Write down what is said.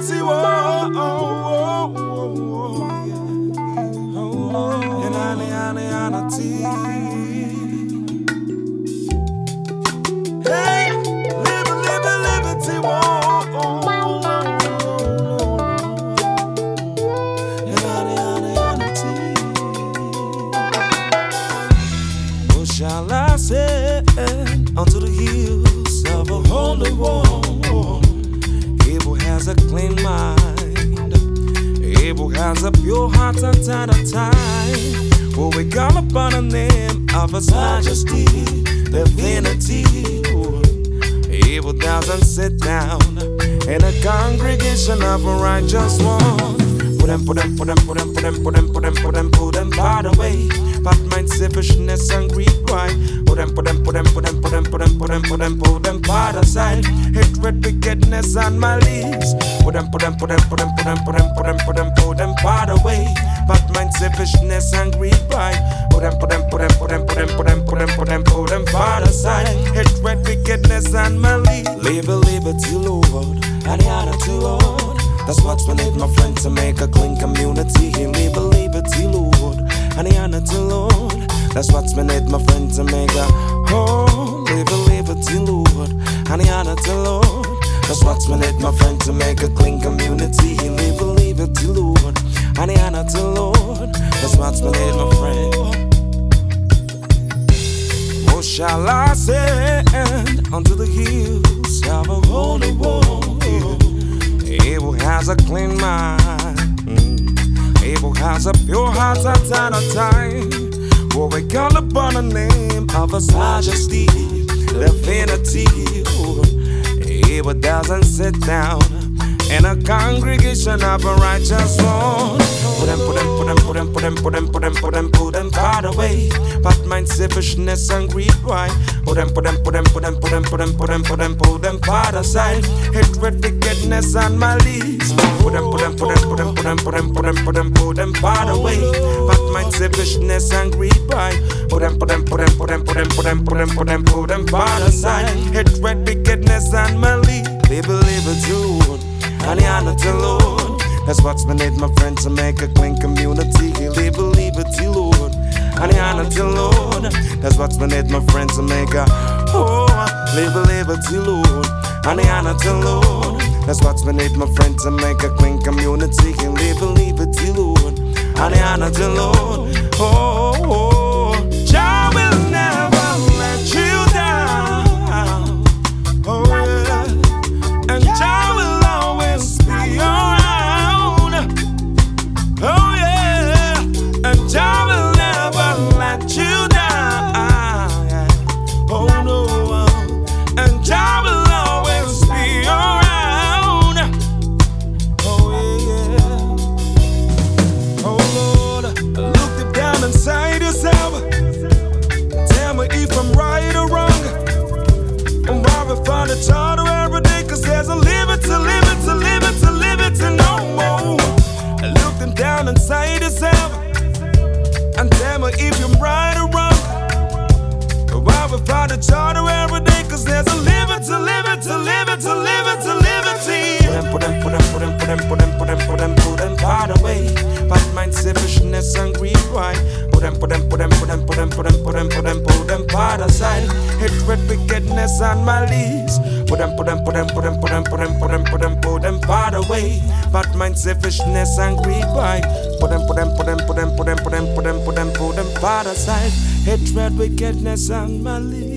Yahweh, oh, oh, oh, oh, and oh, oh, oh, oh, Oh, shall I say unto the hill? Abel has a pure heart at a time. Well, we call upon the name of His Majesty, divinity. Abel doesn't sit down in a congregation of a righteous one. Put them, put them, put them, put them, put them, put them, put them, put them, put them, by the way. Bad mind, selfishness, and greed. Put them, put them, put them, put them, put them, put them, put them, put them, put them, by the side. Hatred, wickedness, and malice. Put them, put them, put them, put them, put them, put them, put them, put them, put them, by the way. Bad mind, selfishness, and greed, pride. Put them, put them, put them, put them, put them, put them, put them, put them, put them, by the side. Hatred, wickedness, and malice. Live a liberty, Lord, and honor to Lord. That's what's need, my friend, to make a clean community. Live a liberty, Lord, and honor to Lord. That's what's need, my friend, to make a oh, live a liberty, Lord, and the honor to Lord. That's what's we need, my friend, to make a clean community. Live a liberty, Lord, and the honor to Lord. That's what's we need, my friend. What shall I say unto the hills of a holy wall? Abel has a clean mind. Abel has a pure heart at a time. Well, we call upon the name of His Majesty, divinity. Oh, Abel doesn't sit down in a congregation of a righteous one. Put them, put them, put them, put them, put them, put them, put them, put them, put them far away. Bad mind, selfishness, and greed, right? Put them, put them, put them, put them, put them, put them, put them, put them, put them far aside. Hatred, wickedness, and malice. Put them, put them, put them, put them, put them, put them, put them, put them, put them far away. Bad mind, selfishness, and greed, right? Put them, put them, put them, put them, put them, put them, put them, put them, put them far aside. Hatred, wickedness, and malice. Live a live a tune and the Lord. That's what's need, my friend, to make a clean community. Live a liberty, Lord. And the honor to Lord. That's what's need, my friend, to make a oh, live a liberty, Lord. And the honor to Lord. That's what's need, my friend, to make a clean community. Live a liberty, Lord. And the honor to Lord. From the charter every day, cause there's a limit to limit to limit to limit to liberty. Put them, put them, put them, put them, put them, put them, put them, put them, by the way. Bad mind, selfishness, and greed, right? Put them, put them, put them, put them, put them, put them, put them, put them, put them, by the side. Hatred, wickedness, and malice. Put them, put them, put them, put them, put them, put them, put them, put them, put them, by the way. Bad mind, selfishness, and greed, right? Put them, put them, put them, put them, put them, put them, put them, put them, put them, side. Hatred, wickedness, and malice.